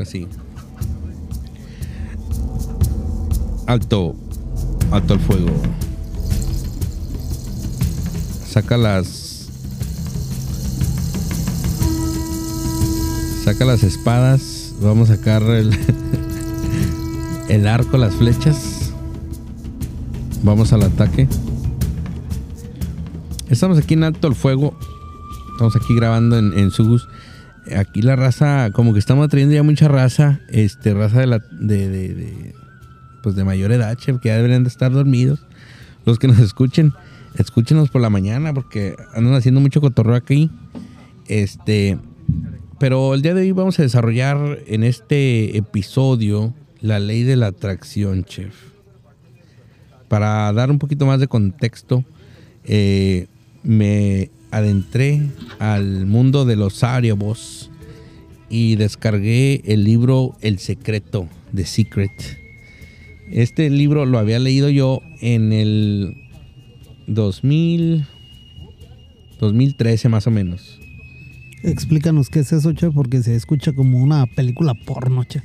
así. Alto, alto el fuego. Saca las saca las espadas, vamos a sacar el, el arco, las flechas. Vamos al ataque. Estamos aquí en alto el fuego. Estamos aquí grabando en, en Sugus. Aquí la raza, como que estamos trayendo ya mucha raza, este, raza de la, de, de, de pues de mayor edad, chef, que ya deberían de estar dormidos. Los que nos escuchen, escúchenos por la mañana, porque andan haciendo mucho cotorreo aquí. Este, pero el día de hoy vamos a desarrollar en este episodio la ley de la atracción, chef. Para dar un poquito más de contexto, eh, me adentré al mundo de los ariobos y descargué el libro El secreto de Secret. Este libro lo había leído yo en el 2000, 2013 más o menos. Explícanos qué es eso, che, porque se escucha como una película porno, che.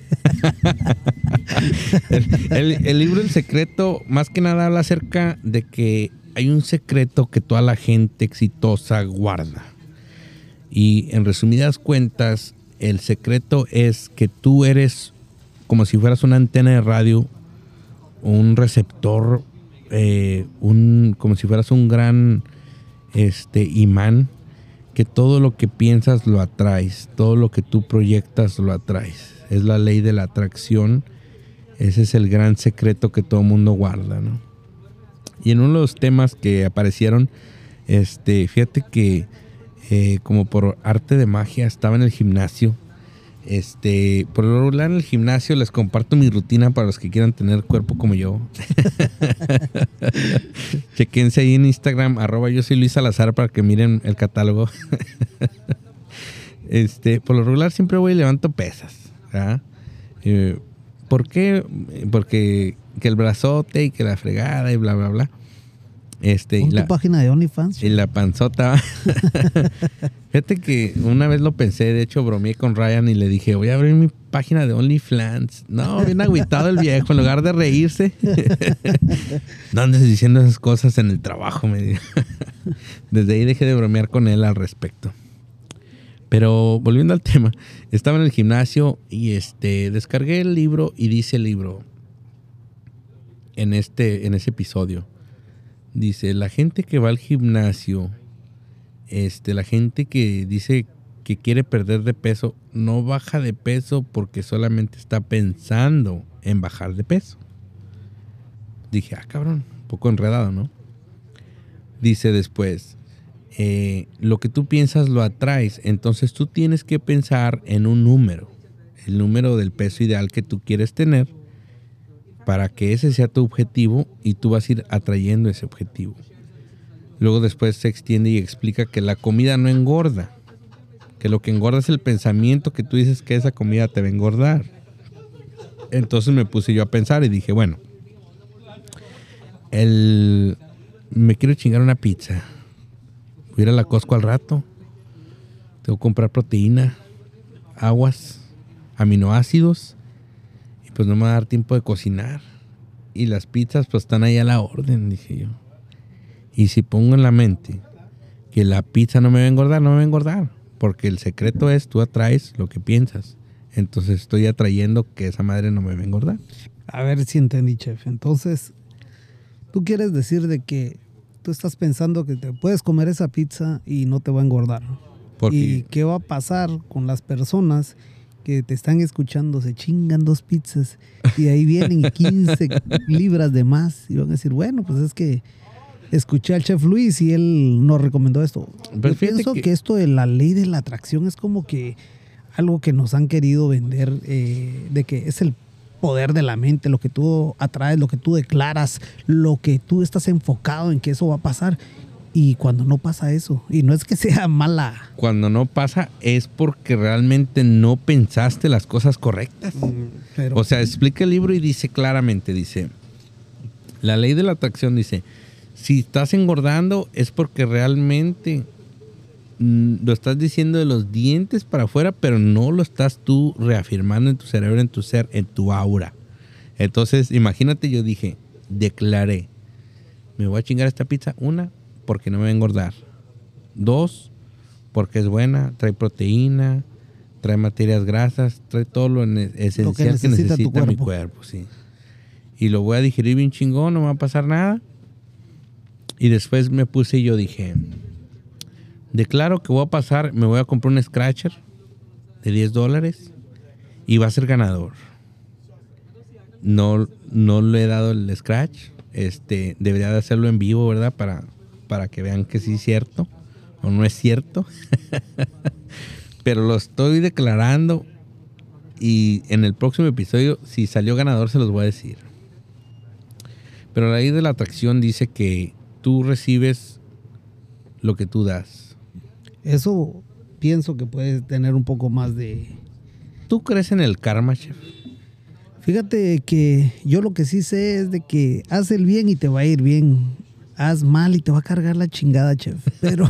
el, el libro El secreto más que nada habla acerca de que hay un secreto que toda la gente exitosa guarda. Y en resumidas cuentas, el secreto es que tú eres como si fueras una antena de radio, un receptor, eh, un, como si fueras un gran este, imán, que todo lo que piensas lo atraes, todo lo que tú proyectas lo atraes. Es la ley de la atracción. Ese es el gran secreto que todo mundo guarda, ¿no? Y en uno de los temas que aparecieron, este, fíjate que eh, como por arte de magia estaba en el gimnasio. Este, por lo regular en el gimnasio les comparto mi rutina para los que quieran tener cuerpo como yo. Chequense ahí en Instagram, arroba yo soy Luis Salazar para que miren el catálogo. este, por lo regular siempre voy y levanto pesas. Eh, ¿Por qué? Porque que el brazote y que la fregada y bla, bla, bla. Este, y la, página de OnlyFans? Y la panzota. Fíjate que una vez lo pensé, de hecho bromeé con Ryan y le dije, voy a abrir mi página de OnlyFans. No, bien agüitado el viejo, en lugar de reírse. no andes diciendo esas cosas en el trabajo, me dijo. Desde ahí dejé de bromear con él al respecto. Pero volviendo al tema, estaba en el gimnasio y este descargué el libro y dice el libro en este en ese episodio Dice, la gente que va al gimnasio, este, la gente que dice que quiere perder de peso, no baja de peso porque solamente está pensando en bajar de peso. Dije, ah, cabrón, un poco enredado, ¿no? Dice después, eh, lo que tú piensas lo atraes, entonces tú tienes que pensar en un número, el número del peso ideal que tú quieres tener para que ese sea tu objetivo y tú vas a ir atrayendo ese objetivo. Luego después se extiende y explica que la comida no engorda, que lo que engorda es el pensamiento que tú dices que esa comida te va a engordar. Entonces me puse yo a pensar y dije, bueno, el, me quiero chingar una pizza. Voy a ir a la Costco al rato. Tengo que comprar proteína, aguas, aminoácidos pues no me va a dar tiempo de cocinar. Y las pizzas pues están ahí a la orden, dije yo. Y si pongo en la mente que la pizza no me va a engordar, no me va a engordar. Porque el secreto es tú atraes lo que piensas. Entonces estoy atrayendo que esa madre no me va a engordar. A ver si entendí, chef. Entonces, tú quieres decir de que tú estás pensando que te puedes comer esa pizza y no te va a engordar. ¿Y qué va a pasar con las personas que te están escuchando se chingan dos pizzas y ahí vienen 15 libras de más y van a decir, bueno, pues es que escuché al chef Luis y él nos recomendó esto. Yo pienso que... esto de la ley de la atracción es como que algo que nos han querido vender, eh, de que es el poder de la mente, lo que tú atraes, lo que tú declaras, lo que tú estás enfocado en que eso va a pasar. Y cuando no pasa eso, y no es que sea mala. Cuando no pasa es porque realmente no pensaste las cosas correctas. Mm, o sea, explica el libro y dice claramente, dice, la ley de la atracción dice, si estás engordando es porque realmente mm, lo estás diciendo de los dientes para afuera, pero no lo estás tú reafirmando en tu cerebro, en tu ser, en tu aura. Entonces, imagínate, yo dije, declaré, me voy a chingar esta pizza, una, porque no me va a engordar. Dos, porque es buena, trae proteína, trae materias grasas, trae todo lo esencial que necesita, mi cuerpo, sí. Y lo voy a digerir bien chingón, no me va a pasar nada. Y después me puse y yo dije, declaro que voy a pasar, me voy a comprar un scratcher de 10 dólares y va a ser ganador. No, no le he dado el scratch. Este, debería de hacerlo en vivo, ¿verdad? Para, para que vean que sí es cierto o no es cierto. Pero lo estoy declarando y en el próximo episodio, si salió ganador, se los voy a decir. Pero la ley de la atracción dice que tú recibes lo que tú das. Eso pienso que puede tener un poco más de... ¿Tú crees en el karma, chef? Fíjate que yo lo que sí sé es de que haz el bien y te va a ir bien. Haz mal y te va a cargar la chingada, chef. Pero,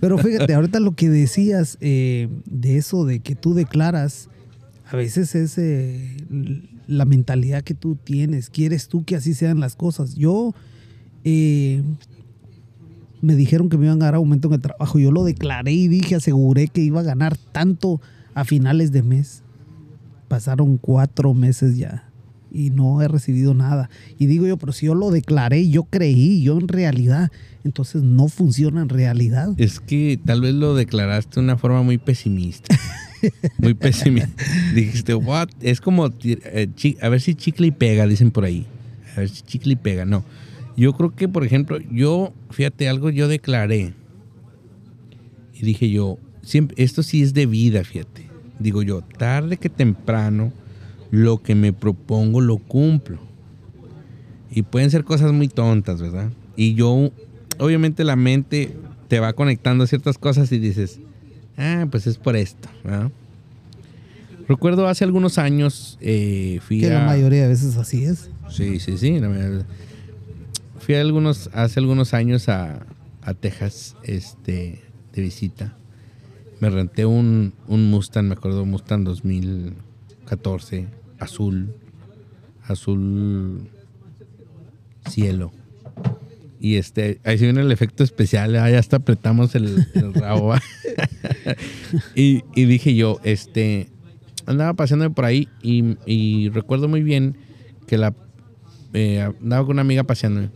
pero fíjate, ahorita lo que decías eh, de eso de que tú declaras, a veces es eh, la mentalidad que tú tienes. Quieres tú que así sean las cosas. Yo eh, me dijeron que me iban a dar aumento en el trabajo. Yo lo declaré y dije, aseguré que iba a ganar tanto a finales de mes. Pasaron cuatro meses ya y no he recibido nada. Y digo yo, pero si yo lo declaré, yo creí, yo en realidad, entonces no funciona en realidad. Es que tal vez lo declaraste de una forma muy pesimista. muy pesimista. Dijiste, what? Es como, eh, a ver si chicle y pega, dicen por ahí. A ver si chicle y pega. No. Yo creo que, por ejemplo, yo, fíjate, algo yo declaré. Y dije yo, siempre, esto sí es de vida, fíjate. Digo yo, tarde que temprano, lo que me propongo lo cumplo. Y pueden ser cosas muy tontas, ¿verdad? Y yo, obviamente la mente te va conectando a ciertas cosas y dices, ah, pues es por esto, ¿verdad? Recuerdo hace algunos años eh, fui que la mayoría de veces así es. Sí, sí, sí. Fui algunos, hace algunos años a, Texas este, de visita. Me renté un, un Mustang, me acuerdo, Mustang 2014, azul, azul cielo. Y este, ahí se viene el efecto especial, ahí hasta apretamos el, rabo. y, dije yo, este, andaba paseando por ahí y, recuerdo muy bien que la eh, andaba con una amiga paseando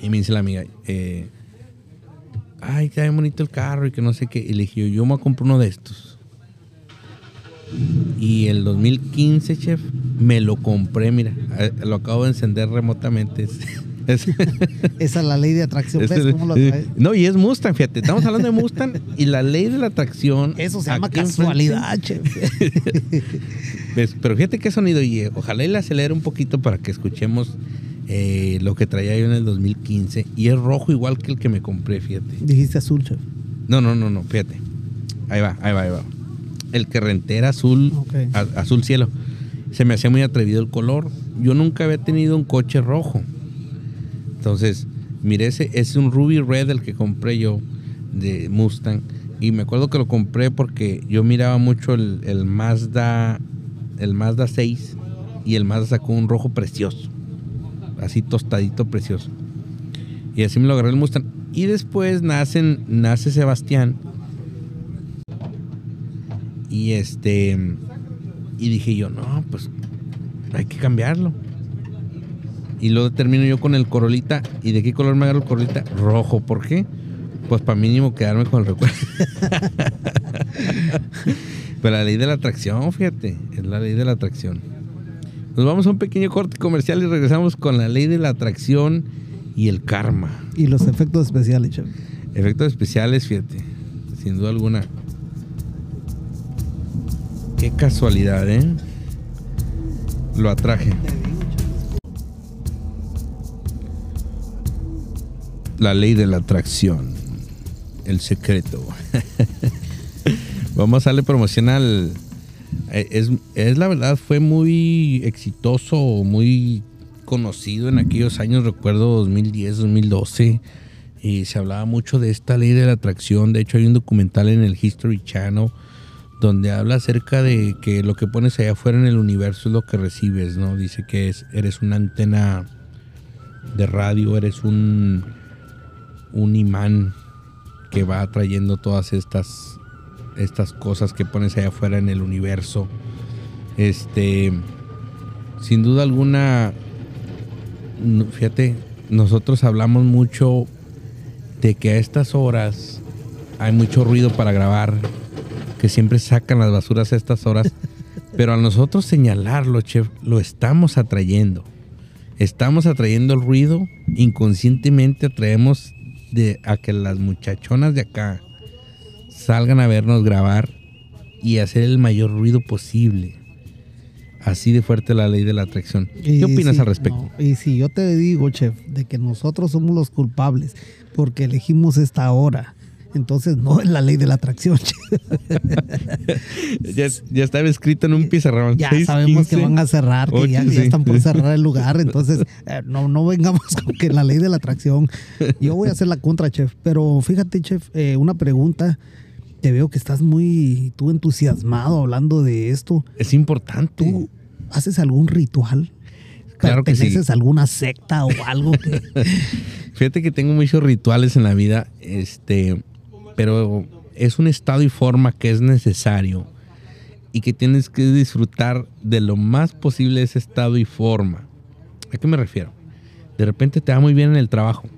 y me dice la amiga, eh, ay, qué bonito el carro y que no sé qué. Y le dije, yo, me voy a comprar uno de estos. Y el 2015, chef, me lo compré, mira, eh, lo acabo de encender remotamente. Esa es la ley de atracción. ¿Ves cómo lo No, y es Mustang, fíjate. Estamos hablando de Mustang y la ley de la atracción. Eso se llama casualidad, chef. Pero fíjate qué sonido. Y ojalá le acelere un poquito para que escuchemos eh, lo que traía yo en el 2015 y es rojo igual que el que me compré, fíjate. Dijiste azul, chef. No, no, no, no, fíjate. Ahí va, ahí va, ahí va. El que renté era azul, azul cielo. Se me hacía muy atrevido el color. Yo nunca había tenido un coche rojo. Entonces, mire, ese es un Ruby Red el que compré yo de Mustang. Y me acuerdo que lo compré porque yo miraba mucho el, el Mazda, el Mazda 6 y el Mazda sacó un rojo precioso así tostadito, precioso. Y así me lo agarré el Mustang. Y después nacen, nace Sebastián. Y este. Y dije yo, no, pues hay que cambiarlo. Y luego termino yo con el Corolita. ¿Y de qué color me agarro el Corolita? Rojo. ¿Por qué? Pues para mínimo quedarme con el recuerdo. Pero la ley de la atracción, fíjate, es la ley de la atracción. Nos vamos a un pequeño corte comercial y regresamos con la ley de la atracción y el karma. Y los efectos especiales. Efectos especiales, fíjate. Sin duda alguna. Casualidad, ¿eh? Lo atraje. La ley de la atracción. El secreto. Vamos a darle promoción al eh, es, es, la verdad, fue muy exitoso, muy conocido en aquellos años, recuerdo 2010, 2012. y se hablaba mucho de esta ley de la atracción. De hecho, hay un documental en el History Channel donde habla acerca de que lo que pones allá afuera en el universo es lo que recibes, ¿no? Dice que es, eres una antena de radio, eres un, un imán que va atrayendo todas estas, estas cosas que pones allá afuera en el universo. Este, sin duda alguna, fíjate, nosotros hablamos mucho de que a estas horas hay mucho ruido para grabar que siempre sacan las basuras a estas horas. Pero a nosotros señalarlo, chef, lo estamos atrayendo. Estamos atrayendo el ruido, inconscientemente atraemos de, a que las muchachonas de acá salgan a vernos grabar y hacer el mayor ruido posible. Así de fuerte la ley de la atracción. ¿Qué opinas al respecto? y si yo te digo, chef, de que nosotros somos los culpables porque elegimos esta hora entonces no es la ley de la atracción. ya, estaba escrito en un pizarrón. Ya sabemos que van a cerrar, que ya, están por cerrar el lugar. Entonces eh, no, no vengamos con que la ley de la atracción. Yo voy a hacer la contra, chef. Pero fíjate, chef, eh, una pregunta. Te veo que estás muy tú entusiasmado hablando de esto. Es importante. ¿Tú haces algún ritual? Claro que sí. alguna secta o algo? Fíjate que tengo muchos rituales en la vida. Este pero es un estado y forma que es necesario y que tienes que disfrutar de lo más posible ese estado y forma. ¿A qué me refiero? De repente te va muy bien en el trabajo.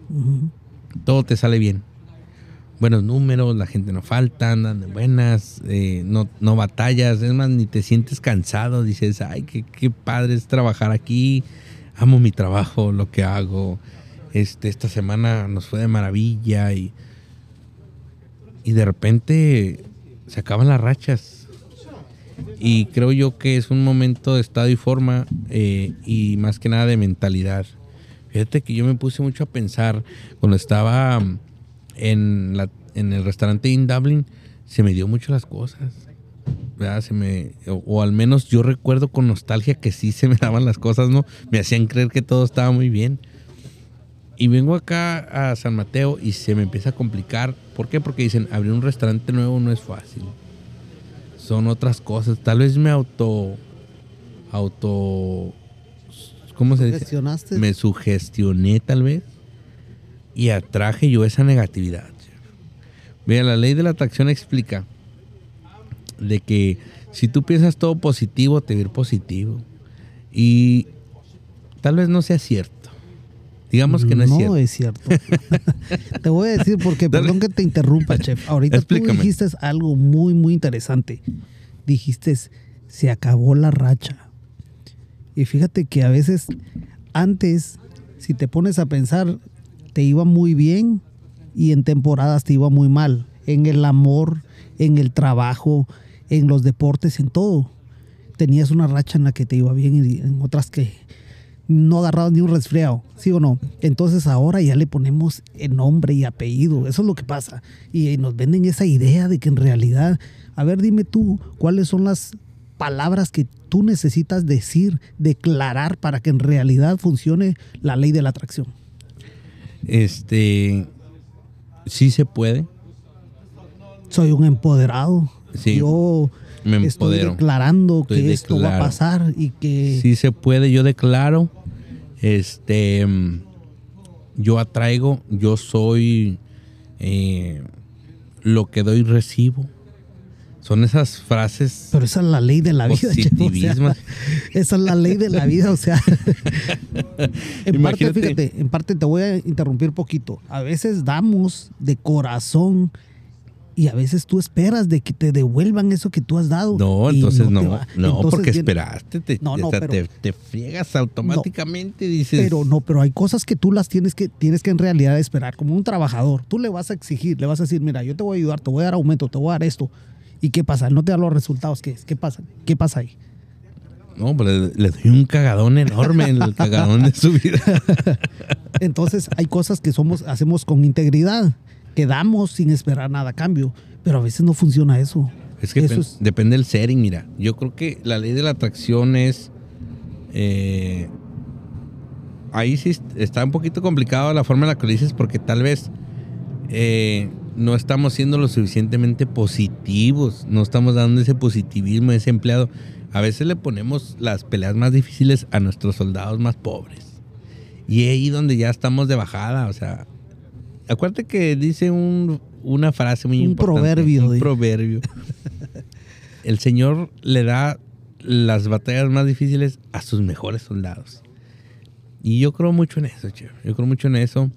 Todo te sale bien. Buenos números, la gente no falta, andan de buenas, eh, no, no batallas, es más, ni te sientes cansado. Dices, ay, qué, qué padre es trabajar aquí, amo mi trabajo, lo que hago. Este, esta semana nos fue de maravilla y y de repente se acaban las rachas. Y creo yo que es un momento de estado y forma eh, y más que nada de mentalidad. Fíjate que yo me puse mucho a pensar cuando estaba en, la, en el restaurante in Dublin, se me dio mucho las cosas. O, o, al menos yo recuerdo con nostalgia que sí se me daban las cosas, ¿no? Me hacían creer que todo estaba muy bien. Y vengo acá a San Mateo y se me empieza a complicar. ¿Por qué? Porque dicen, abrir un restaurante nuevo no es fácil. Son otras cosas. Tal vez me auto... Auto... ¿Cómo se dice? Me sugestioné tal vez. Y atraje yo esa negatividad. Mira, la ley de la atracción explica de que si tú piensas todo positivo, te va a ir positivo. Y tal vez no sea cierto Digamos que no es cierto. No es cierto. te voy a decir porque, perdón que te interrumpa, chef. Ahorita tú dijiste algo muy, muy interesante. Dijiste, se acabó la racha. Y fíjate que a veces, antes, si te pones a pensar, te iba muy bien y en temporadas te iba muy mal. En el amor, en el trabajo, en los deportes, en todo. Tenías una racha en la que te iba bien y en otras que no agarrado ni un resfriado, ¿sí o no? Entonces ahora ya le ponemos el nombre y apellido, eso es lo que pasa. Y nos venden esa idea de que en realidad, a ver, dime tú, ¿cuáles son las palabras que tú necesitas decir, declarar para que en realidad funcione la ley de la atracción? Este, sí se puede. Soy un empoderado. Sí. Yo me estoy declarando que esto va a pasar y que... Sí se puede, yo declaro, este, yo atraigo, yo soy eh, lo que doy recibo. Son esas frases. Pero esa es la ley de la vida. esa es la ley de la vida, o sea. en parte, fíjate, en parte te voy a interrumpir poquito. A veces damos de corazón y a veces tú esperas de que te devuelvan eso que tú has dado. No, entonces no, no, porque esperaste, te, no, no, te, te, friegas automáticamente, dices. Pero no, pero hay cosas que tú las tienes que, tienes que en realidad esperar, como un trabajador. Tú le vas a exigir, le vas a decir, mira, yo te voy a ayudar, te voy a dar aumento, te voy a dar esto. ¿Y qué pasa? No te da los resultados, ¿qué es? ¿Qué pasa? ¿Qué pasa ahí? No, pues le, doy un cagadón enorme en el cagadón de su vida. Entonces hay cosas que somos, hacemos con integridad quedamos sin esperar nada a cambio. Pero a veces no funciona eso. Es que depende del setting, mira. Yo creo que la ley de la atracción es. Eh, ahí sí está un poquito complicado la forma en la que lo dices, porque tal vez eh, no estamos siendo lo suficientemente positivos, no estamos dando ese positivismo a ese empleado. A veces le ponemos las peleas más difíciles a nuestros soldados más pobres. Y ahí donde ya estamos de bajada, o sea, acuérdate que dice una frase muy un importante. Proverbio, un proverbio. El Señor le da las batallas más difíciles a sus mejores soldados. Y yo creo mucho en eso, che. Yo creo mucho en eso.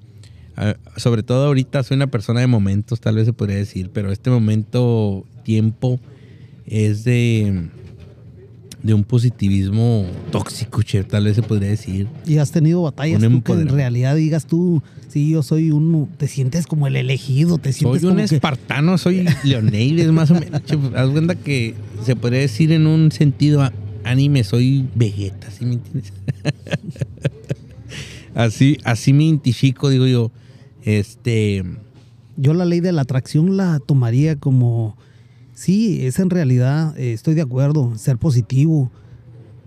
Ah, sobre todo ahorita soy una persona de momentos, tal vez se podría decir, pero este momento, tiempo, es de, de un positivismo tóxico, che, tal vez se podría decir. Y has tenido batallas tú que en realidad digas tú, sí, yo soy uno, te sientes como el elegido, te sientes Soy un espartano, soy Leonidas, más o menos. Che, haz cuenta que se podría decir en un sentido anime, soy Vegeta, ¿sí me entiendes? así, así me identifico, digo yo. Este. Yo la ley de la atracción la tomaría como. Sí, es en realidad, eh, estoy de acuerdo, ser positivo,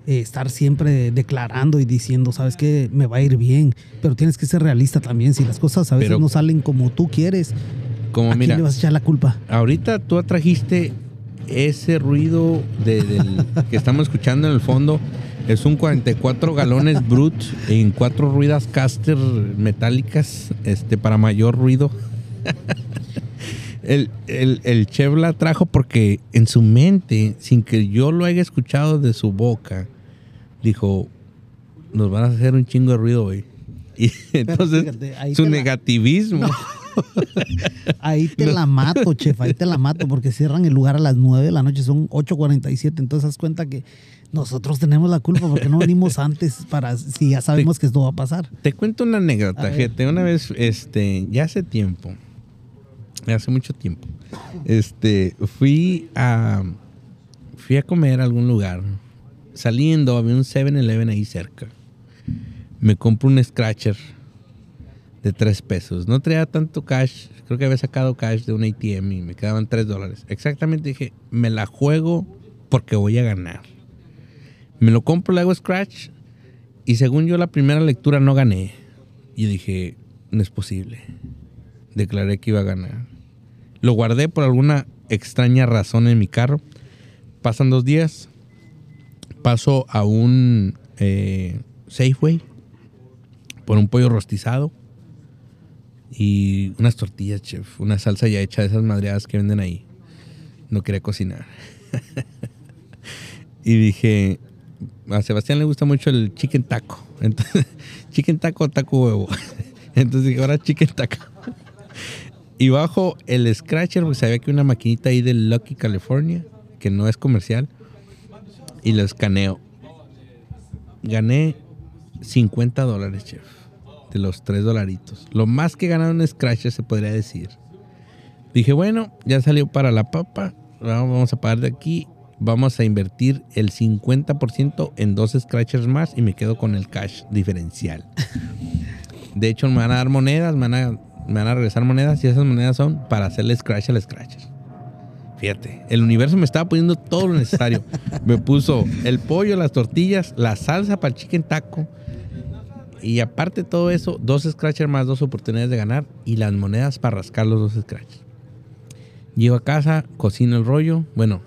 eh, estar siempre declarando y diciendo, sabes que me va a ir bien, pero tienes que ser realista también. Si las cosas a veces no salen como tú quieres, como ¿a quién le vas a echar la culpa? Ahorita tú atrajiste ese ruido del, que estamos escuchando en el fondo es un 44 galones brut en cuatro ruedas caster metálicas este, para mayor ruido. el, el, Chevla trajo porque en su mente, sin que yo lo haya escuchado de su boca, dijo, nos van a hacer un chingo de ruido hoy. Y entonces su negativismo. ahí te la mato, chef, ahí te la mato, porque cierran el lugar a las 9 de la noche, son 8.47, entonces haz cuenta que nosotros tenemos la culpa porque no venimos antes para si ya sabemos que esto va a pasar. Te cuento una anécdota, fíjate, una vez, este, ya hace tiempo, hace mucho tiempo, este, fui a, fui a comer a algún lugar, saliendo, había un 7-Eleven ahí cerca, me compro un Scratcher de 3 pesos, no traía tanto cash, creo que había sacado cash de un ATM y me quedaban 3 dólares, exactamente dije, me la juego porque voy a ganar. Me lo compro, le hago scratch y según yo la primera lectura no gané. Y dije, no es posible. Declaré que iba a ganar. Lo guardé por alguna extraña razón en mi carro. Pasan dos días. Paso a un eh, Safeway por un pollo rostizado y unas tortillas, chef. Una salsa ya hecha de esas madreadas que venden ahí. No quería cocinar. y dije, a Sebastián le gusta mucho el chicken taco. Chicken taco, taco huevo. Entonces dije, ahora chicken taco. Y bajo el scratcher, porque sabía que una maquinita ahí de Lucky California, que no es comercial, y lo escaneo. Gané 50 dólares, chef, de los 3 dolaritos. Lo más que ganaron en scratcher se podría decir. Dije, bueno, ya salió para la papa, vamos a pagar de aquí vamos a invertir el 50% en dos scratchers más y me quedo con el cash diferencial. De hecho, me van a dar monedas, me van a, me van a regresar monedas y esas monedas son para hacerle scratch al scratcher. Fíjate, el universo me estaba poniendo todo lo necesario. Me puso el pollo, las tortillas, la salsa para el chicken taco. Y aparte de todo eso, dos scratchers más, dos oportunidades de ganar y las monedas para rascar los dos scratchers. Llego a casa, cocino el rollo. Bueno,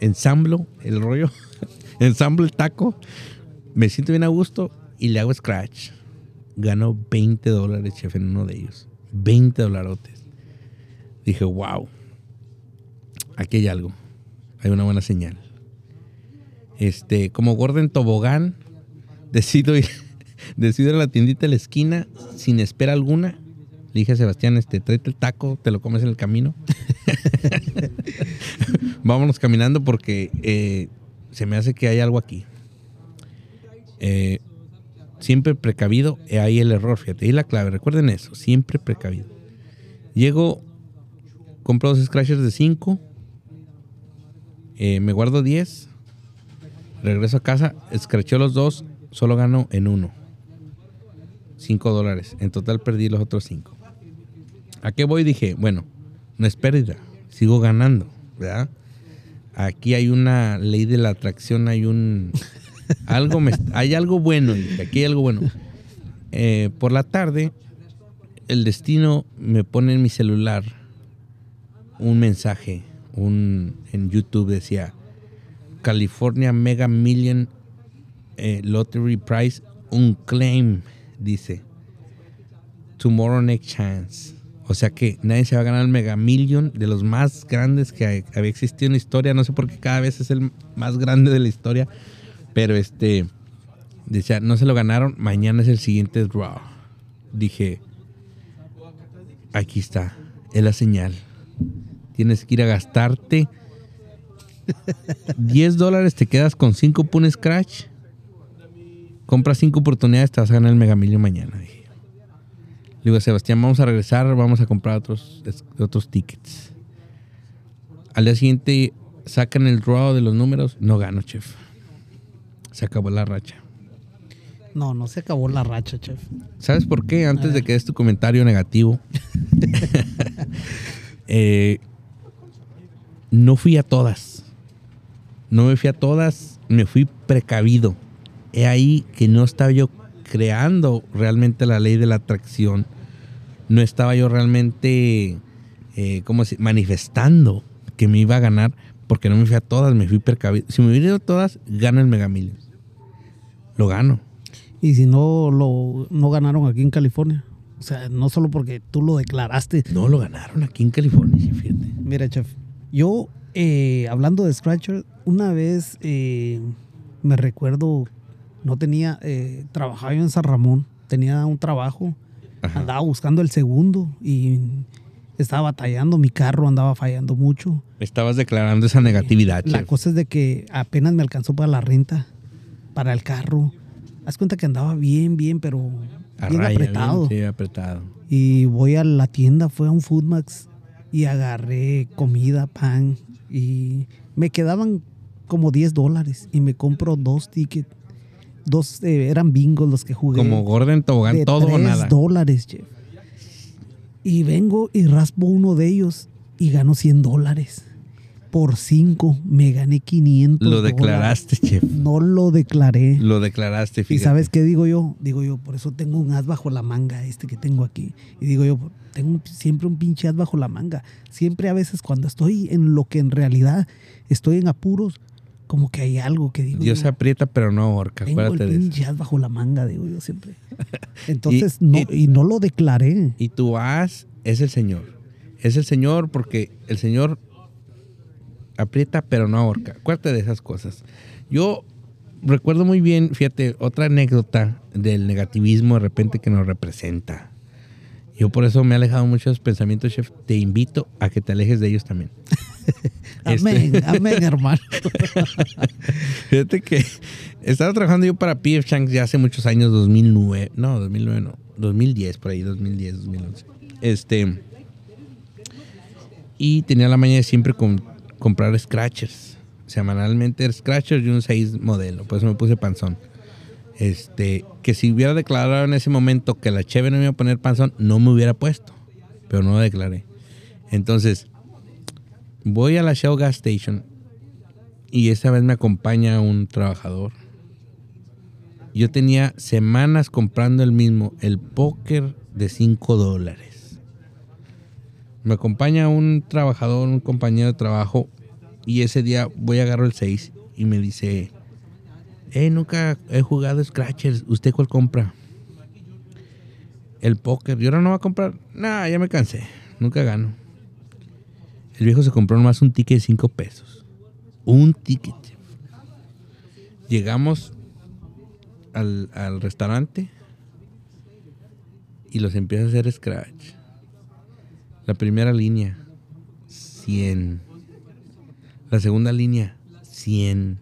ensamblo el rollo, ensamblo el taco, me siento bien a gusto y le hago scratch. Gano 20 dólares, chef, en uno de ellos. 20 dolarotes. Dije, wow, aquí hay algo. Hay una buena señal. Este, como Gordon Tobogán, decido ir, decido ir a la tiendita de la esquina sin espera alguna le dije a Sebastián, este, tráete el taco, te lo comes en el camino. Vámonos caminando porque eh, se me hace que hay algo aquí. Eh, siempre precavido, ahí el error, fíjate, ahí la clave, recuerden eso, siempre precavido. Llego, compro dos scratchers de 5, eh, me guardo 10, regreso a casa, scratcheo los dos, solo gano en uno. 5 dólares. En total perdí los otros 5. ¿A qué voy? Dije, bueno, no es pérdida, sigo ganando, ¿verdad? Aquí hay una ley de la atracción, hay un... algo me, hay algo bueno, aquí hay algo bueno. Eh, por la tarde el destino me pone en mi celular un mensaje, un en YouTube decía California Mega Million eh, Lottery Prize un claim dice Tomorrow Next Chance. O sea que nadie se va a ganar el Mega Million de los más grandes que había existido en la historia. No sé por qué cada vez es el más grande de la historia. Pero este, decía, no se lo ganaron. Mañana es el siguiente draw. Dije, aquí está, es la señal. Tienes que ir a gastarte 10 dólares, te quedas con 5 punes scratch. Compras 5 oportunidades, te vas a ganar el Mega mañana. Dije. Le digo a Sebastián, vamos a regresar, vamos a comprar otros, otros tickets. Al día siguiente sacan el draw de los números, no gano, chef. Se acabó la racha. No, no se acabó la racha, chef. ¿Sabes por qué? Antes de que des tu comentario negativo. Eh, no fui a todas. No me fui a todas, me fui precavido. He ahí que no estaba yo creando realmente la ley de la atracción. No estaba yo realmente, eh, ¿cómo se manifestando que me iba a ganar porque no me fui a todas, me fui precavido. Si me hubiera ido a todas, gano el Mega Lo gano. Y si no lo no ganaron aquí en California. O sea, no solo porque tú lo declaraste. No, lo ganaron aquí en California, fíjate. Mira, chef, yo, eh, hablando de Scratcher, una vez eh, me recuerdo, no tenía, eh, trabajaba yo en San Ramón, tenía un trabajo, andaba buscando el segundo y estaba batallando, mi carro andaba fallando mucho. Estabas declarando esa negatividad. La cosa es de que apenas me alcanzó para la renta, para el carro. Haz cuenta que andaba bien, bien, pero bien apretado. sí, apretado. Y voy a la tienda, fue a un Foodmax y agarré comida, pan y me quedaban como 10 dólares y me compro dos tickets. Dos, eh, eran bingos los que jugué. Como Gordon Tobogán, todo o nada. dólares, Jeff. Y vengo y raspo uno de ellos y gano 100 dólares por 5 me gané 500. Lo declaraste, chef. No lo declaré. Lo declaraste, fíjate. ¿Y sabes qué digo yo? Digo yo, por eso tengo un as bajo la manga, este que tengo aquí. Y digo yo, tengo siempre un pinche as bajo la manga. Siempre a veces cuando estoy en lo que en realidad estoy en apuros, como que hay algo que digo. Dios aprieta, pero no ahorca. Tengo el pinche as bajo la manga, digo yo siempre. Entonces, y, no, y no lo declaré. Y tu as es el Señor. Es el Señor porque el Señor aprieta pero no ahorca. Acuérdate de esas cosas. Yo recuerdo muy bien, fíjate, otra anécdota del negativismo de repente que nos representa. Yo por eso me he alejado mucho de esos pensamientos, chef. Te invito a que te alejes de ellos también. amén, este amén, hermano. Fíjate que estaba trabajando yo para PF Chang's ya hace muchos años, 2009, no, 2009 no, 2010, por ahí, 2010, 2011. Este, y tenía la mañana siempre con comprar scratchers. Semanalmente scratchers y un 6 modelo. Por eso me puse panzón. Este, que si hubiera declarado en ese momento que la Cheve no me iba a poner panzón, no me hubiera puesto. Pero no declaré. Entonces, voy a la Shell Gas Station y esta vez me acompaña un trabajador. Yo tenía semanas comprando el mismo, el póker de 5 dólares. Me acompaña un trabajador, un compañero de trabajo, y ese día voy a agarrar el 6 y me dice, eh, nunca he jugado Scratchers, ¿usted cuál compra? El póker, ¿y ahora no va a comprar? Nah, ya me cansé, nunca gano. El viejo se compró nomás un ticket de 5 pesos. Un ticket. Llegamos al, al restaurante y los empieza a hacer Scratch. La primera línea, 100. La segunda línea, 100.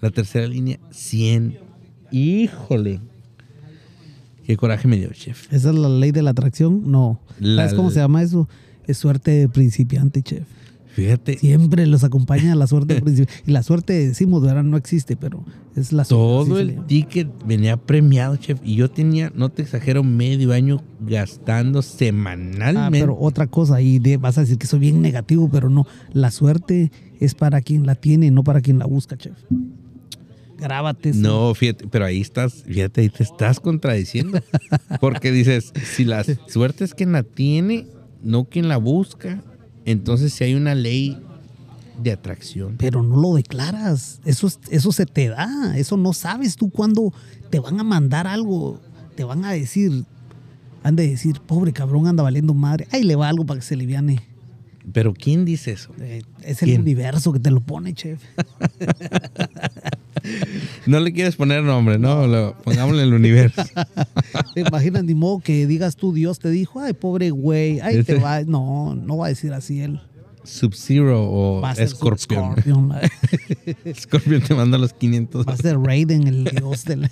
La tercera línea, 100. Híjole. Qué coraje me dio, chef. ¿Esa es la ley de la atracción? No. ¿Sabes cómo se llama eso? Es suerte de principiante, chef. Fíjate. Siempre los acompaña la suerte Y la suerte, decimos, de ahora no existe, pero es la suerte. Todo el ticket venía premiado, chef. Y yo tenía, no te exagero, medio año gastando semanalmente. Ah, pero otra cosa, y vas a decir que soy bien negativo, pero no. La suerte es para quien la tiene, no para quien la busca, chef. Grábate. No, fíjate, pero ahí estás, fíjate, ahí te estás contradiciendo. Porque dices, si la suerte es quien la tiene, no quien la busca, entonces si hay una ley de atracción. Pero no lo declaras, eso, eso se te da, eso no sabes tú cuándo te van a mandar algo, te van a decir, han de decir, pobre cabrón anda valiendo madre, ahí le va algo para que se liviane. Pero ¿quién dice eso? Eh, es el universo que te lo pone, chef. no le quieres poner nombre, ¿no? Lo, pongámosle el universo. ¿Te imaginas ni modo que digas tú, Dios te dijo, ay, pobre güey, ay, te va. No, no va a decir así él. Sub-Zero o Scorpion. Scorpion. Scorpion te manda los 500. Va a ser Raiden, el dios del.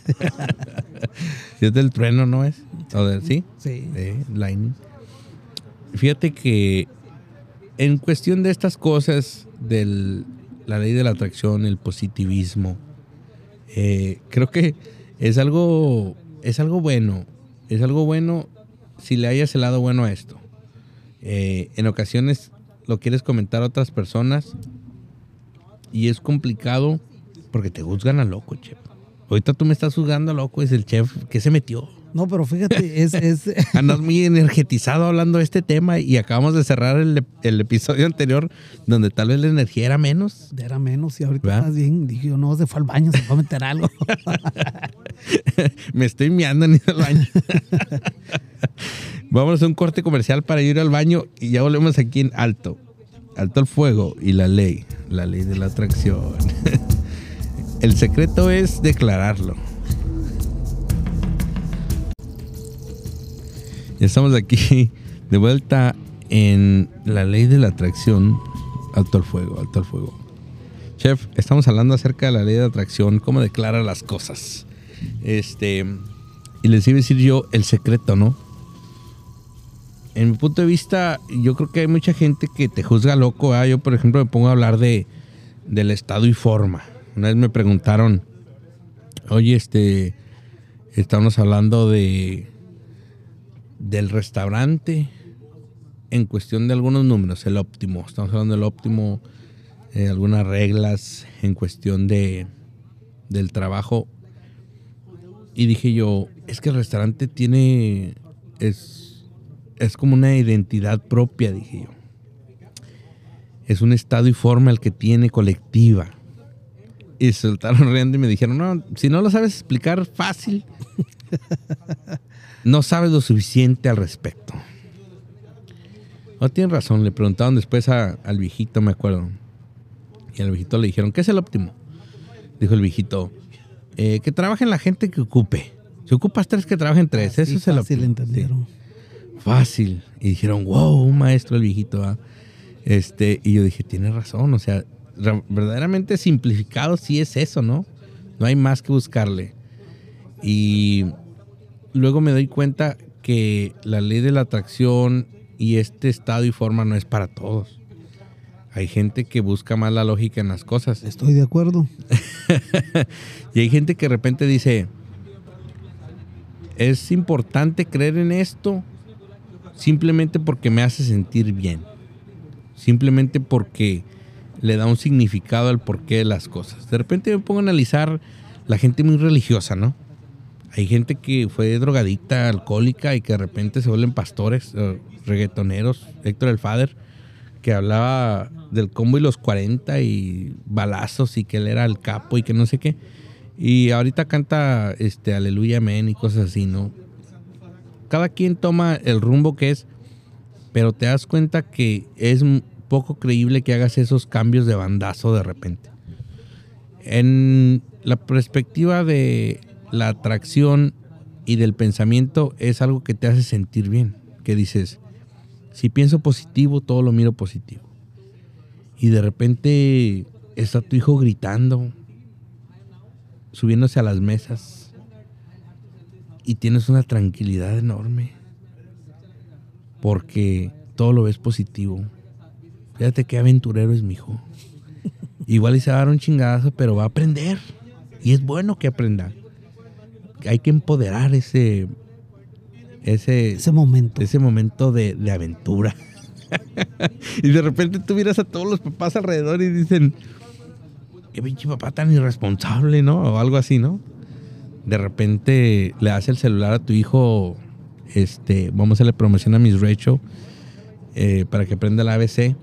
es del trueno, ¿no es? ¿Sí? Sí. Lightning. Fíjate que en cuestión de estas cosas, de la ley de la atracción, el positivismo, eh, creo que es algo, es algo bueno. Es algo bueno si le hayas el lado bueno a esto. Eh, en ocasiones lo quieres comentar a otras personas y es complicado porque te juzgan a loco, chef. Ahorita tú me estás juzgando a loco, es el chef que se metió. No, pero fíjate, es, es... Andas muy energetizado hablando de este tema y acabamos de cerrar el, episodio anterior donde tal vez la energía era menos. Era menos y ahorita estás bien. Dije, yo, no, se fue al baño, se fue a meter algo. Me estoy miando en ir al baño. Vamos a un corte comercial para ir al baño y ya volvemos aquí en alto. Alto el fuego y la ley, la ley de la atracción. el secreto es declararlo. Estamos aquí de vuelta en la ley de la atracción. Alto al fuego, alto al fuego. Chef, estamos hablando acerca de la ley de atracción, cómo declara las cosas. Este, y les iba a decir yo el secreto, ¿no? En mi punto de vista, yo creo que hay mucha gente que te juzga loco. Yo, por ejemplo, me pongo a hablar de, del estado y forma. Una vez me preguntaron, oye, este, estamos hablando de del restaurante en cuestión de algunos números, el óptimo. Estamos hablando del óptimo, eh, algunas reglas en cuestión de del trabajo. Y dije yo, es que el restaurante tiene es es como una identidad propia, dije yo. Es un estado y forma el que tiene colectiva. Y soltaron riendo y me dijeron, no, si no lo sabes explicar fácil, no sabes lo suficiente al respecto. No tiene razón, le preguntaron después al viejito, me acuerdo. Y al viejito le dijeron, ¿qué es el óptimo? Dijo el viejito, eh, que trabajen la gente que ocupe. Si ocupas tres, que trabajen tres. Eso es el óptimo. Fácil entendieron. Fácil. Y dijeron, wow, un maestro el viejito. Este, y yo dije, tiene razón. O sea, verdaderamente simplificado sí es eso, ¿no? No hay más que buscarle. Y luego me doy cuenta que la ley de la atracción y este estado y forma no es para todos. Hay gente que busca más la lógica en las cosas. Estoy de acuerdo. y hay gente que de repente dice, es importante creer en esto simplemente porque me hace sentir bien. Simplemente porque le da un significado al porqué de las cosas. De repente me pongo a analizar la gente muy religiosa, ¿no? Hay gente que fue drogadicta, alcohólica y que de repente se vuelven pastores, eh, reggaetoneros. Héctor el Fader, que hablaba del combo y los 40 y balazos y que él era el capo y que no sé qué. Y ahorita canta este Aleluya, Amén y cosas así, ¿no? Cada quien toma el rumbo que es, pero te das cuenta que es poco creíble que hagas esos cambios de bandazo de repente. En la perspectiva de la atracción y del pensamiento es algo que te hace sentir bien, que dices, si pienso positivo, todo lo miro positivo. Y de repente está tu hijo gritando, subiéndose a las mesas, y tienes una tranquilidad enorme, porque todo lo ves positivo. Fíjate qué aventurero es mi hijo. Igual y se va a dar un chingadazo, pero va a aprender. Y es bueno que aprenda hay que empoderar ese, ese, ese momento, ese momento de, aventura. y de repente tú miras a todos los papás alrededor y dicen, qué pinche papá tan irresponsable, ¿no? O algo así, ¿no? De repente le das el celular a tu hijo, este, vamos a hacerle promoción a Miss Rachel eh, para que prenda la ABC.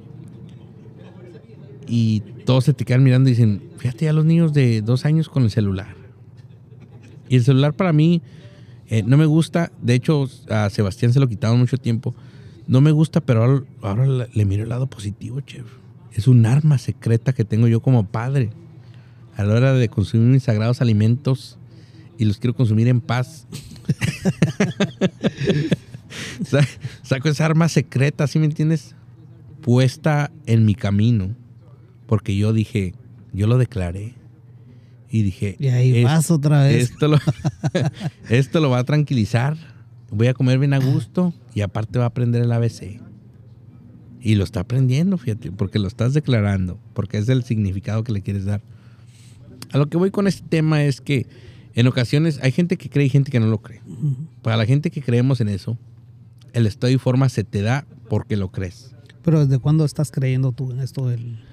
Y todos se te quedan mirando y dicen, fíjate ya los niños de dos años con el celular. Y el celular para mí eh, no me gusta. De hecho, a Sebastián se lo quitaron mucho tiempo. No me gusta, pero ahora, le miro el lado positivo, chef. Es un arma secreta que tengo yo como padre a la hora de consumir mis sagrados alimentos y los quiero consumir en paz. Saco esa arma secreta, ¿sí me entiendes? Puesta en mi camino. Porque yo dije, yo lo declaré. Y dije, y ahí vas otra vez. Esto lo, esto lo va a tranquilizar. Voy a comer bien a gusto y aparte va a aprender el ABC. Y lo está aprendiendo, fíjate, porque lo estás declarando, porque es el significado que le quieres dar. A lo que voy con este tema es que en ocasiones hay gente que cree y gente que no lo cree. Para la gente que creemos en eso, el estado y forma se te da porque lo crees. Pero ¿desde cuándo estás creyendo tú en esto del...?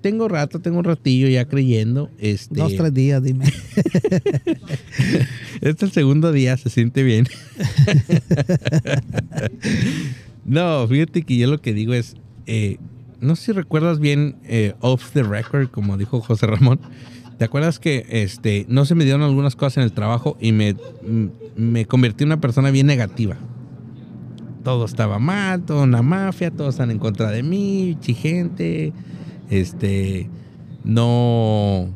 Tengo rato, tengo un ratillo ya creyendo. Este... Dos, tres días, dime. este es el segundo día, se siente bien. no, fíjate que yo lo que digo es, eh, no sé si recuerdas bien eh, Off the Record, como dijo José Ramón, ¿Te acuerdas que este, no se me dieron algunas cosas en el trabajo y me, me convertí en una persona bien negativa? Todo estaba mal, toda una mafia, todos están en contra de mí, gente, este, no,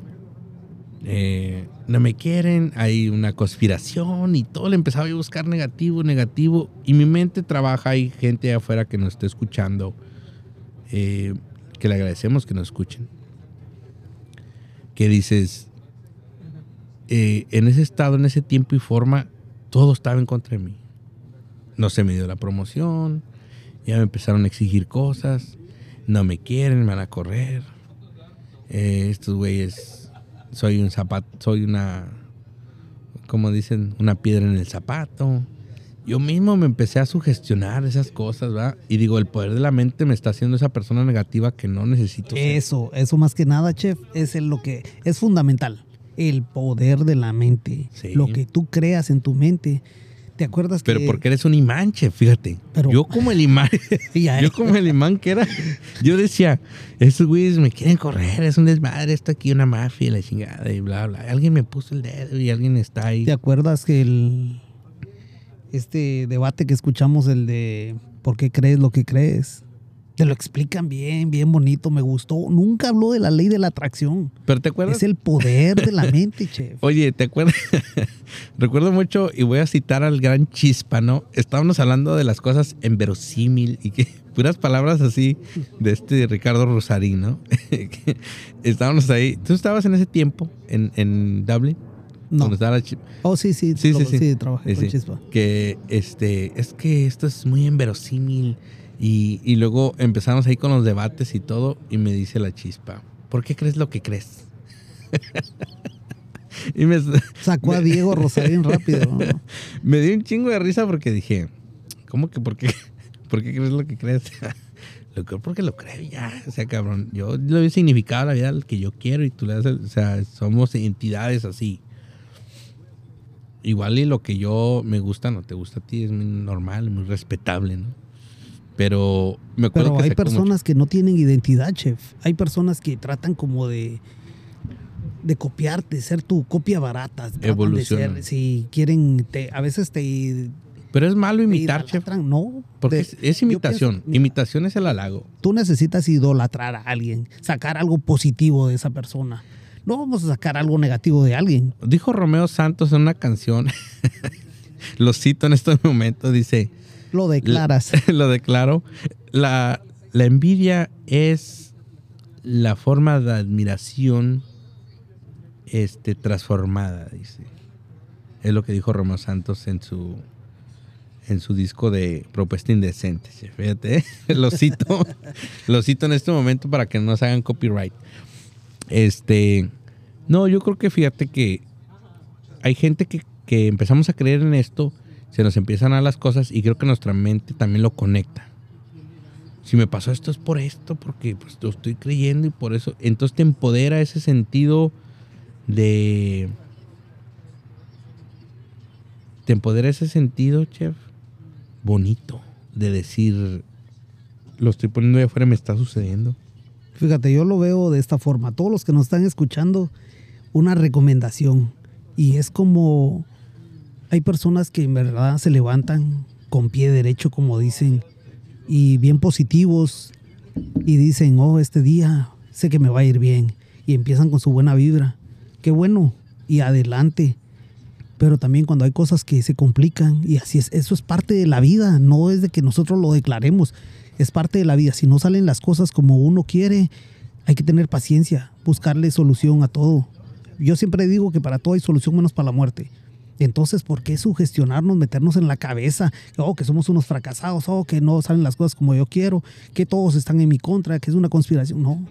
eh, no me quieren, hay una conspiración y todo le empezaba a buscar negativo, negativo. Y mi mente trabaja, hay gente afuera que nos está escuchando, eh, que le agradecemos que nos escuchen que dices, eh, en ese estado, en ese tiempo y forma, todo estaba en contra de mí. No se me dio la promoción, ya me empezaron a exigir cosas, no me quieren, me van a correr. Eh, estos güeyes, soy un zapato, soy una, como dicen, una piedra en el zapato yo mismo me empecé a sugestionar esas cosas, ¿verdad? Y digo, el poder de la mente me está haciendo esa persona negativa que no necesito. Eso, eso más que nada, chef, es lo que es fundamental. El poder de la mente. Lo que tú creas en tu mente. ¿Te acuerdas que.? Pero porque eres un imán, chef, fíjate. yo como el imán. yo como el imán que era. Yo decía, esos güeyes me quieren correr, es un desmadre, esto aquí, una mafia, la chingada, y bla, bla. Alguien me puso el dedo y alguien está ahí. ¿Te acuerdas que el este debate que escuchamos, el de ¿por qué crees lo que crees? Te lo explican bien, bien bonito, me gustó. Nunca habló de la ley de la atracción. Pero te acuerdas. Es el poder de la mente, chef. Oye, ¿te acuerdas? Recuerdo mucho y voy a citar al gran Chispa, ¿no? Estábamos hablando de las cosas en verosímil y que puras palabras así de este Ricardo Rosarín, ¿no? Estábamos ahí. ¿Tú estabas en ese tiempo en, en Dublin? No. Oh, sí, sí, sí, sí, sí, trabajé con Chispa. Que este, es que esto es muy inverosímil. Y, y luego empezamos ahí con los debates y todo, y me dice la chispa, ¿por qué crees lo que crees? y me sacó a Diego Rosarín rápido. me dio un chingo de risa porque dije, ¿cómo que por qué, por qué crees lo que crees? lo creo porque lo creo ya, o sea, cabrón, yo le doy significado a la vida que yo quiero y tú le das, o sea, somos entidades así igual y lo que yo me gusta no te gusta a ti, es muy normal, muy respetable, ¿no? Pero me acuerdo Pero hay personas que no tienen identidad, chef. Hay personas que tratan como de de copiarte, ser tu copia barata. Evolución. Si quieren, te, a veces te pero es malo imitar, chef. No. Porque es, imitación. imitación es el halago. Tú necesitas idolatrar a alguien, sacar algo positivo de esa persona no vamos a sacar algo negativo de alguien. Dijo Romeo Santos en una canción, lo cito en este momento, dice... Lo declaras. lo declaro. La, la envidia es la forma de admiración este, transformada, dice. Es lo que dijo Romeo Santos en su en su disco de Propuesta Indecente. Fíjate, ¿eh? lo cito, lo cito en este momento para que no se hagan copyright. Este, no, yo creo que fíjate que hay gente que, empezamos a creer en esto, se nos empiezan a las cosas y creo que nuestra mente también lo conecta. si me pasó esto es por esto, porque pues lo estoy creyendo y por eso. Entonces te empodera ese sentido de... Te empodera ese sentido, chef, bonito, de decir, lo estoy poniendo de afuera, me está sucediendo. Fíjate, yo lo veo de esta forma. Todos los que nos están escuchando, una recomendación. Y es como hay personas que en verdad se levantan con pie derecho, como dicen, y bien positivos y dicen, oh, este día sé que me va a ir bien y empiezan con su buena vibra. Qué bueno y adelante. Pero también cuando hay cosas que se complican y así es, eso es parte de la vida, no es de que nosotros lo declaremos, es parte de la vida. Si no salen las cosas como uno quiere, hay que tener paciencia, buscarle solución a todo. Yo siempre digo que para todo hay solución menos para la muerte. Entonces, ¿por qué sugestionarnos, meternos en la cabeza, oh, que somos unos fracasados, oh, que no salen las cosas como yo quiero, que todos están en mi contra, que es una conspiración? No,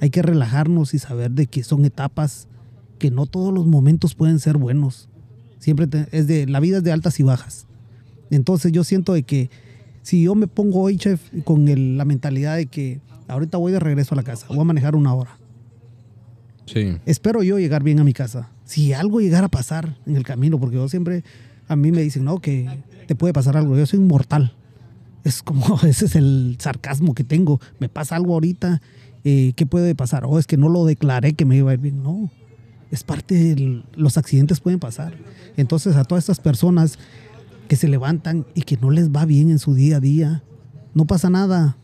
hay que relajarnos y saber de que son etapas, que no todos los momentos pueden ser buenos. Siempre es de, la vida es de altas y bajas. Entonces yo siento de que si yo me pongo hoy, chef, con la mentalidad de que ahorita voy de regreso a la casa, voy a manejar una hora. Espero yo llegar bien a mi casa si algo llegara a pasar en el camino, porque yo siempre, a mí me dicen, no, que te puede pasar algo, yo soy inmortal. Es como, ese es el sarcasmo que tengo. Me pasa algo ahorita, eh, ¿qué puede pasar? Oh, es que no lo declaré que me iba a ir bien. No, es parte de los accidentes pueden pasar. Entonces a todas estas personas que se levantan y que no les va bien en su día a día, no pasa nada.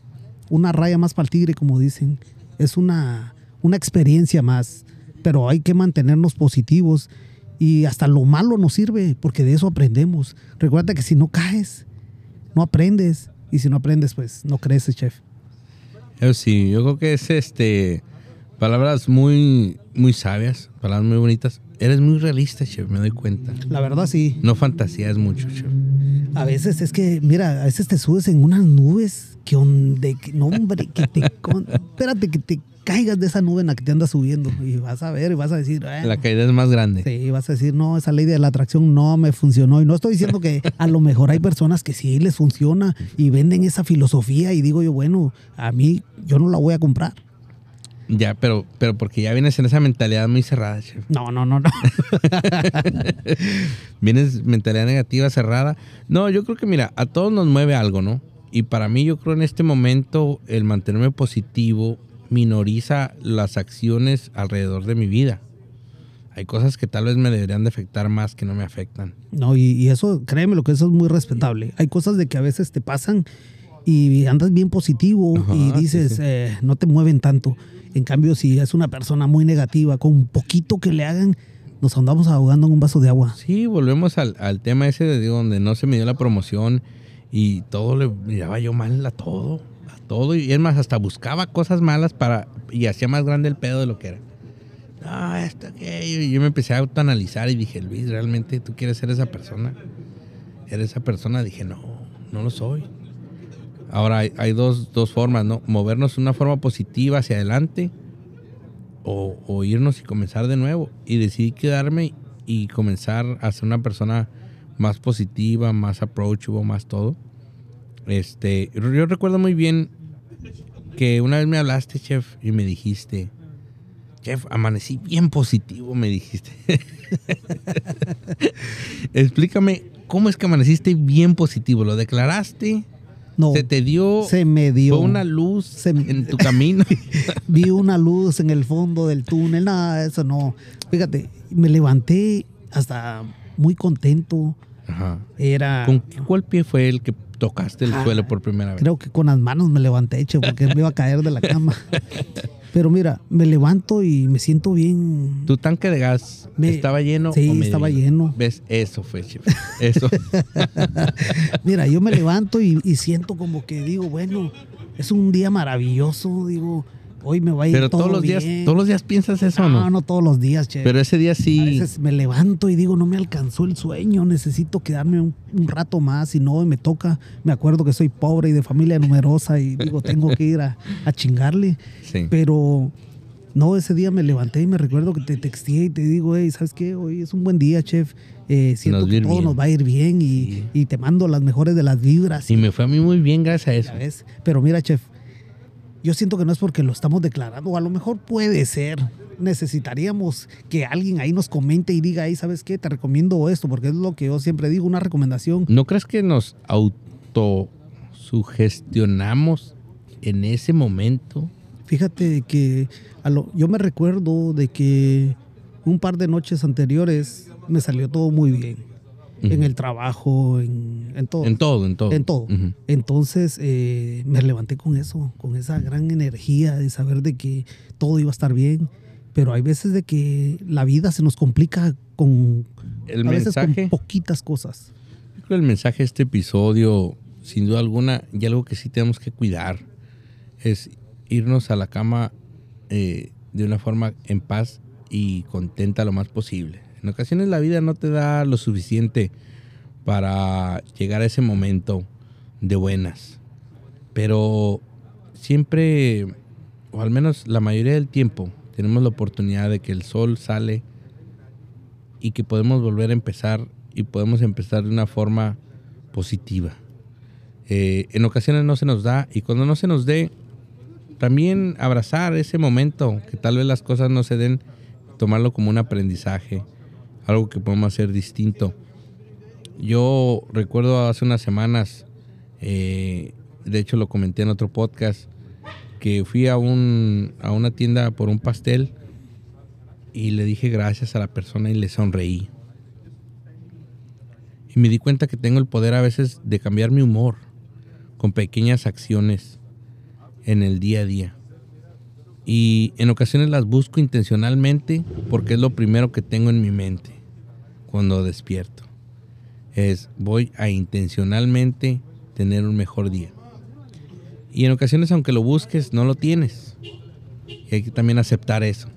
Una raya más para el tigre, como dicen. Es una, una experiencia más pero hay que mantenernos positivos y hasta lo malo nos sirve porque de eso aprendemos. Recuerda que si no caes, no aprendes y si no aprendes, pues no creces, chef. Sí, yo creo que es este palabras muy muy sabias, palabras muy bonitas. Eres muy realista, chef, me doy cuenta. La verdad sí. No fantasías mucho, chef. A veces es que, mira, a veces te subes en unas nubes que donde, no hombre, que te, espérate, que te caigas de esa nube en la que te andas subiendo y vas a ver y vas a decir... la caída es más grande. Sí, vas a decir, no, esa ley de la atracción no me funcionó. Y no estoy diciendo que a lo mejor hay personas que sí les funciona y venden esa filosofía y digo yo, bueno, a mí yo no la voy a comprar. Ya, pero, pero porque ya vienes en esa mentalidad muy cerrada, chef. No, no, no, no. vienes mentalidad negativa, cerrada. No, yo creo que mira, a todos nos mueve algo, ¿no? Y para mí yo creo en este momento el mantenerme positivo minoriza las acciones alrededor de mi vida. Hay cosas que tal vez me deberían de afectar más que no me afectan. No, y, eso, créeme lo que eso es muy respetable. Hay cosas de que a veces te pasan y andas bien positivo y dices, eh, no te mueven tanto. En cambio, si es una persona muy negativa, con un poquito que le hagan, nos andamos ahogando en un vaso de agua. Sí, volvemos al, al tema ese de donde no se me dio la promoción y todo le miraba yo mal a todo todo. Y es más, hasta buscaba cosas malas para. Y hacía más grande el pedo de lo que era. No, esto, aquello. Y yo me empecé a autoanalizar y dije, Luis, ¿realmente tú quieres ser esa persona? ¿Eres esa persona? Dije, no, no lo soy. Ahora hay, dos, dos, formas, ¿no? Movernos de una forma positiva hacia adelante o, o, irnos y comenzar de nuevo. Y decidí quedarme y comenzar a ser una persona más positiva, más approachable, más todo. Este, yo recuerdo muy bien que una vez me hablaste, chef, y me dijiste, chef, amanecí bien positivo, me dijiste. Explícame, ¿cómo es que amaneciste bien positivo? ¿Lo declaraste? No. ¿Se te dio? Se me dio. una luz en tu camino? Vi una luz en el fondo del túnel. Nada, eso no. Fíjate, me levanté hasta muy contento. Ajá. Era. ¿Con cuál pie fue el que tocaste el ah, suelo por primera vez? Creo que con las manos me levanté, hecho, porque me iba a caer de la cama. Pero mira, me levanto y me siento bien. ¿Tu tanque de gas estaba lleno? Sí, estaba lleno. ¿Ves? Eso fue, Eso. mira, yo me levanto y, y siento como que digo, bueno, es un día maravilloso, digo, hoy me va a ir Pero todos los días, todos los días piensas eso, ¿no? No, no todos los días, che. Pero ese día sí. A veces me levanto y digo, no me alcanzó el sueño, necesito quedarme un, rato más y no, me toca. Me acuerdo que soy pobre y de familia numerosa y digo, tengo que ir a, chingarle. Sí. Pero No, ese día me levanté y me recuerdo que te texté y te digo, hey, ¿sabes qué? Hoy es un buen día, chef. Eh, siento que todo nos va a ir bien y, te mando las mejores de las vibras. Y me fue a mí muy bien gracias a eso. Pero mira, chef, yo siento que no es porque lo estamos declarando, o a lo mejor puede ser. Necesitaríamos que alguien ahí nos comente y diga, ahí, ¿sabes qué? Te recomiendo esto, porque es lo que yo siempre digo, una recomendación. ¿No crees que nos autosugestionamos en ese momento? Fíjate que yo me recuerdo de que un par de noches anteriores me salió todo muy bien en el trabajo, en, todo. En todo, en todo. En todo. Entonces eh, me levanté con eso, con esa gran energía de saber de que todo iba a estar bien. Pero hay veces de que la vida se nos complica con, el mensaje, poquitas cosas. Yo creo el mensaje de este episodio, sin duda alguna, y algo que sí tenemos que cuidar, es irnos a la cama eh, de una forma en paz y contenta lo más posible. En ocasiones la vida no te da lo suficiente para llegar a ese momento de buenas. Pero siempre, o al menos la mayoría del tiempo, tenemos la oportunidad de que el sol sale y que podemos volver a empezar y podemos empezar de una forma positiva. Eh, en ocasiones no se nos da y cuando no se nos dé, también abrazar ese momento, que tal vez las cosas no se den, tomarlo como un aprendizaje algo que podemos hacer distinto. Yo recuerdo hace unas semanas, eh, de hecho lo comenté en otro podcast, que fui a, un, a una tienda por un pastel y le dije gracias a la persona y le sonreí. Y me di cuenta que tengo el poder a veces de cambiar mi humor con pequeñas acciones en el día a día. Y en ocasiones las busco intencionalmente porque es lo primero que tengo en mi mente cuando despierto. Es voy a intencionalmente tener un mejor día. Y en ocasiones aunque lo busques, no lo tienes. Y hay que también aceptar eso.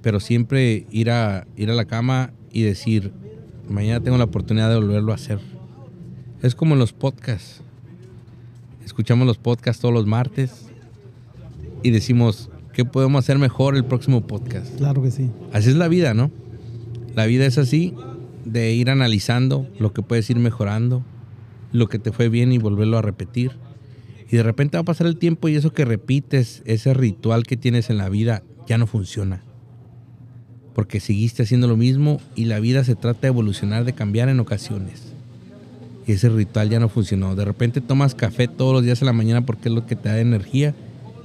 Pero siempre ir a, ir a la cama y decir, mañana tengo la oportunidad de volverlo a hacer. Es como los podcasts. Escuchamos los podcasts todos los martes y decimos, ¿qué podemos hacer mejor el próximo podcast? Claro que sí. Así es la vida, ¿no? La vida es así, de ir analizando lo que puedes ir mejorando, lo que te fue bien y volverlo a repetir. Y de repente va a pasar el tiempo y eso que repites, ese ritual que tienes en la vida, ya no funciona. Porque seguiste haciendo lo mismo y la vida se trata de evolucionar, de cambiar en ocasiones. Y ese ritual ya no funcionó. De repente tomas café todos los días en la mañana porque es lo que te da energía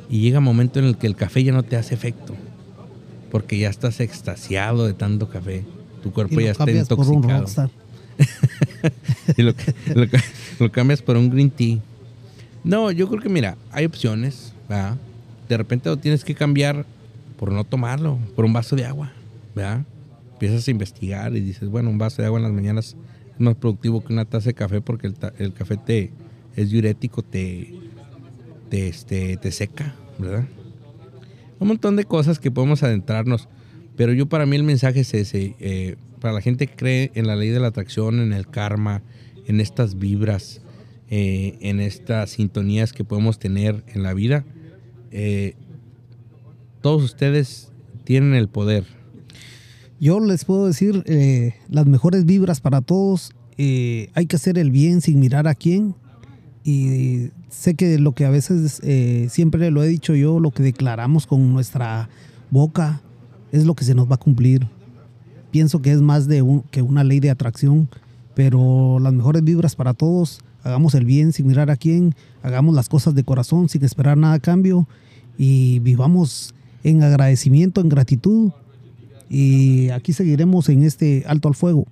y llega un momento en el que el café ya no te hace efecto. Porque ya estás extasiado de tanto café tu cuerpo ya está intoxicado. y lo, lo, cambias por un green tea. No, yo creo que mira, hay opciones, ¿verdad? De repente lo tienes que cambiar por no tomarlo, por un vaso de agua, ¿verdad? Empiezas a investigar y dices, bueno, un vaso de agua en las mañanas es más productivo que una taza de café porque el, café te es diurético, te, te, este, te seca, ¿verdad? Un montón de cosas que podemos adentrarnos. Pero yo para mí el mensaje es ese, eh, para la gente que cree en la ley de la atracción, en el karma, en estas vibras, eh, en estas sintonías que podemos tener en la vida, eh, todos ustedes tienen el poder. Yo les puedo decir las mejores vibras para todos. hay que hacer el bien sin mirar a quién. Y sé que lo que a veces siempre lo he dicho yo, lo que declaramos con nuestra boca, es lo que se nos va a cumplir. Pienso que es más de que una ley de atracción, pero las mejores vibras para todos. Hagamos el bien sin mirar a quién, hagamos las cosas de corazón sin esperar nada a cambio y vivamos en agradecimiento, en gratitud. Y aquí seguiremos en este alto al fuego.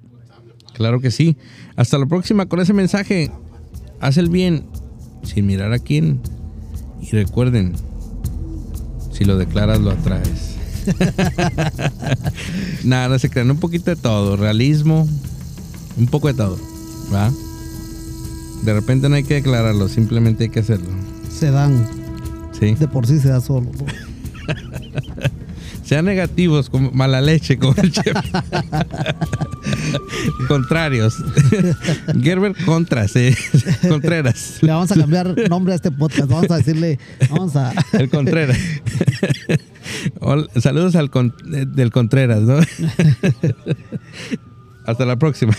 Claro que sí. Hasta la próxima con ese mensaje. Haz el bien sin mirar a quién. Y recuerden, si lo declaras, lo atraes. Nada, no se crean. Un poquito de todo. Realismo. Un poco de todo. ¿Va? De repente no hay que declararlo, simplemente hay que hacerlo. Se dan. Sí. De por sí se da solo. Sean negativos, como mala leche, como el chef. Contrarios. Gerber Contras, eh. Contreras. Le vamos a cambiar nombre a este podcast. Vamos a decirle, vamos a. El Contreras. saludos al del Contreras, ¿no? Hasta la próxima.